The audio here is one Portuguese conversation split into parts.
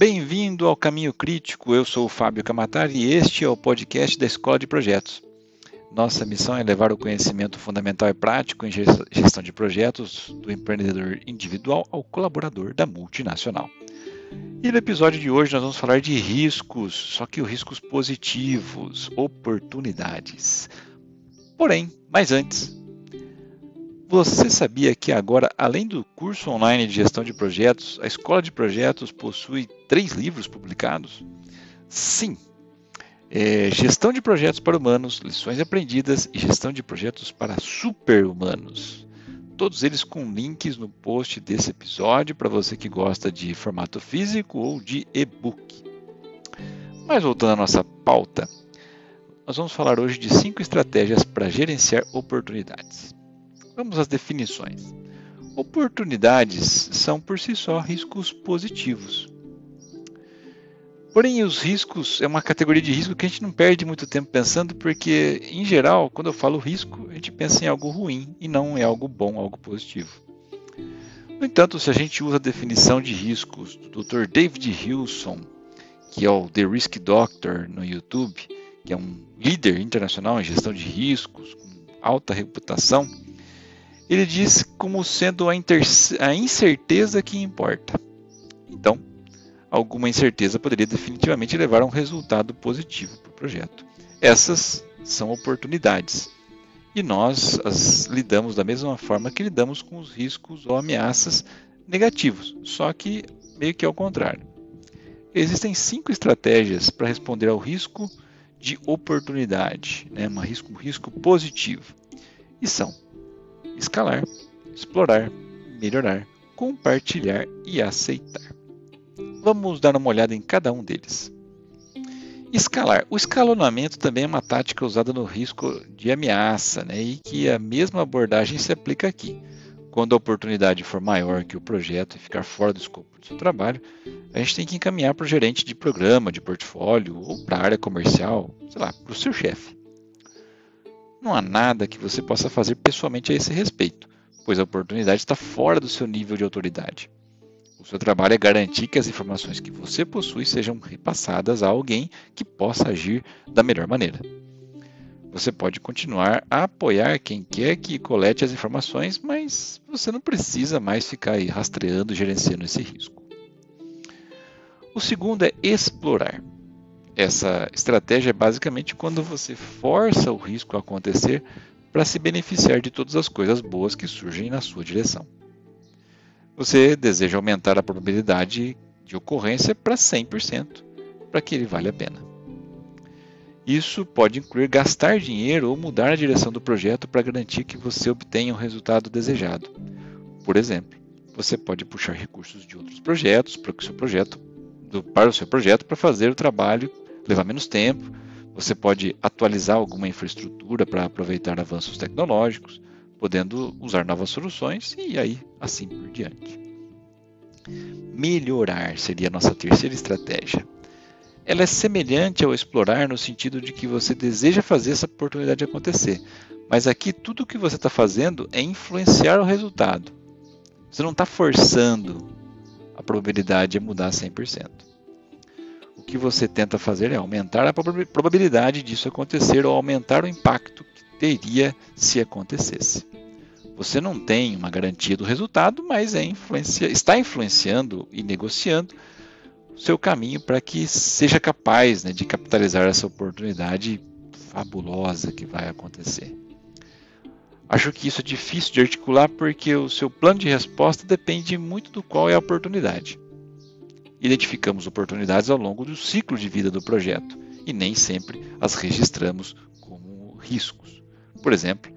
Bem-vindo ao Caminho Crítico. Eu sou o Fábio Camatari e este é o podcast da Escola de Projetos. Nossa missão é levar o conhecimento fundamental e prático em gestão de projetos do empreendedor individual ao colaborador da multinacional. E no episódio de hoje nós vamos falar de riscos, só que os riscos positivos, oportunidades. Porém, mais antes, você sabia que agora, além do curso online de gestão de projetos, a Escola de Projetos possui três livros publicados? Sim. É, gestão de projetos para humanos, lições aprendidas e gestão de projetos para super-humanos. Todos eles com links no post desse episódio para você que gosta de formato físico ou de e-book. Mas voltando à nossa pauta, nós vamos falar hoje de cinco estratégias para gerenciar oportunidades. Vamos às definições. Oportunidades são por si só riscos positivos. Porém, os riscos é uma categoria de risco que a gente não perde muito tempo pensando, porque, em geral, quando eu falo risco, a gente pensa em algo ruim e não em algo bom, algo positivo. No entanto, se a gente usa a definição de riscos do Dr. David Hilson, que é o The Risk Doctor no YouTube, que é um líder internacional em gestão de riscos, com alta reputação, ele diz como sendo a, a incerteza que importa. Então, alguma incerteza poderia definitivamente levar a um resultado positivo para o projeto. Essas são oportunidades. E nós as lidamos da mesma forma que lidamos com os riscos ou ameaças negativos, só que meio que ao contrário. Existem cinco estratégias para responder ao risco de oportunidade, né? um, risco, um risco positivo. E são escalar, explorar, melhorar, compartilhar e aceitar. Vamos dar uma olhada em cada um deles. Escalar. O escalonamento também é uma tática usada no risco de ameaça, né, e que a mesma abordagem se aplica aqui. Quando a oportunidade for maior que o projeto e ficar fora do escopo do seu trabalho, a gente tem que encaminhar para o gerente de programa, de portfólio ou para a área comercial, sei lá, para o seu chefe. Não há nada que você possa fazer pessoalmente a esse respeito, pois a oportunidade está fora do seu nível de autoridade. O seu trabalho é garantir que as informações que você possui sejam repassadas a alguém que possa agir da melhor maneira. Você pode continuar a apoiar quem quer que colete as informações, mas você não precisa mais ficar aí rastreando e gerenciando esse risco. O segundo é explorar. Essa estratégia é basicamente quando você força o risco a acontecer para se beneficiar de todas as coisas boas que surgem na sua direção. Você deseja aumentar a probabilidade de ocorrência para 100%, para que ele valha a pena. Isso pode incluir gastar dinheiro ou mudar a direção do projeto para garantir que você obtenha o resultado desejado. Por exemplo, você pode puxar recursos de outros projetos para o seu projeto, para o seu projeto para fazer o trabalho levar menos tempo. Você pode atualizar alguma infraestrutura para aproveitar avanços tecnológicos, podendo usar novas soluções e aí assim por diante. Melhorar seria a nossa terceira estratégia. Ela é semelhante ao explorar no sentido de que você deseja fazer essa oportunidade acontecer, mas aqui tudo o que você está fazendo é influenciar o resultado. Você não está forçando a probabilidade de mudar 100% o que você tenta fazer é aumentar a probabilidade disso acontecer ou aumentar o impacto que teria se acontecesse. Você não tem uma garantia do resultado, mas é influencia, está influenciando e negociando o seu caminho para que seja capaz né, de capitalizar essa oportunidade fabulosa que vai acontecer. Acho que isso é difícil de articular porque o seu plano de resposta depende muito do qual é a oportunidade. Identificamos oportunidades ao longo do ciclo de vida do projeto e nem sempre as registramos como riscos. Por exemplo,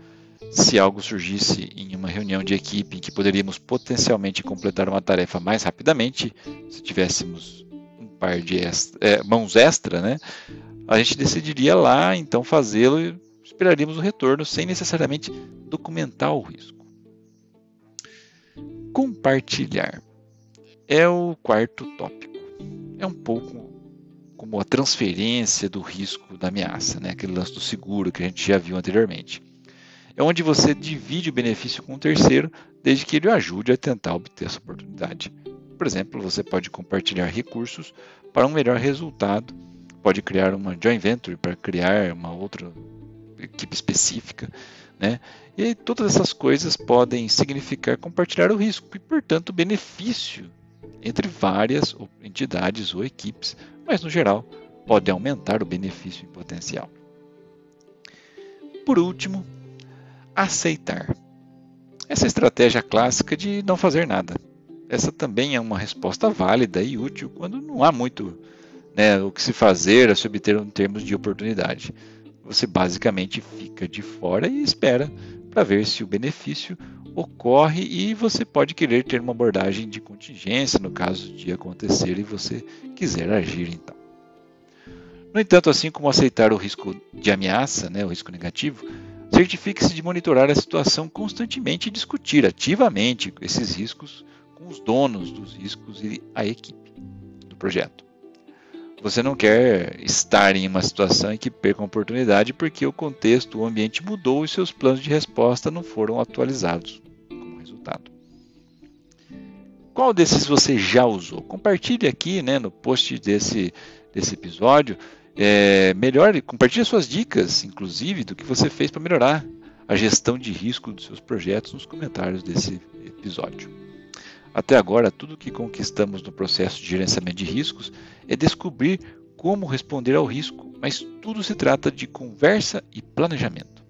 se algo surgisse em uma reunião de equipe em que poderíamos potencialmente completar uma tarefa mais rapidamente, se tivéssemos um par de extra, é, mãos extra, né, a gente decidiria lá então fazê-lo esperaríamos o retorno sem necessariamente documentar o risco. Compartilhar é o quarto tópico. É um pouco como a transferência do risco da ameaça, né? aquele lance do seguro que a gente já viu anteriormente. É onde você divide o benefício com o terceiro, desde que ele o ajude a tentar obter essa oportunidade. Por exemplo, você pode compartilhar recursos para um melhor resultado, pode criar uma joint venture para criar uma outra equipe específica, né? E todas essas coisas podem significar compartilhar o risco e, portanto, benefício entre várias entidades ou equipes, mas no geral pode aumentar o benefício em potencial. Por último, aceitar. Essa estratégia clássica de não fazer nada. Essa também é uma resposta válida e útil quando não há muito né, o que se fazer a se obter em termos de oportunidade. Você basicamente fica de fora e espera para ver se o benefício ocorre e você pode querer ter uma abordagem de contingência no caso de acontecer e você quiser agir então. No entanto, assim como aceitar o risco de ameaça, né, o risco negativo, certifique-se de monitorar a situação constantemente e discutir ativamente esses riscos com os donos dos riscos e a equipe do projeto. Você não quer estar em uma situação em que perca uma oportunidade porque o contexto, o ambiente mudou e seus planos de resposta não foram atualizados como resultado. Qual desses você já usou? Compartilhe aqui né, no post desse, desse episódio. É, melhore, compartilhe suas dicas, inclusive, do que você fez para melhorar a gestão de risco dos seus projetos nos comentários desse episódio. Até agora, tudo que conquistamos no processo de gerenciamento de riscos é descobrir como responder ao risco, mas tudo se trata de conversa e planejamento.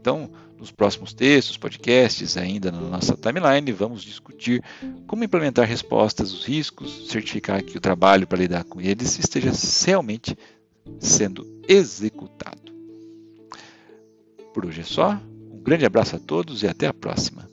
Então, nos próximos textos, podcasts, ainda na nossa timeline, vamos discutir como implementar respostas aos riscos, certificar que o trabalho para lidar com eles esteja realmente sendo executado. Por hoje é só. Um grande abraço a todos e até a próxima.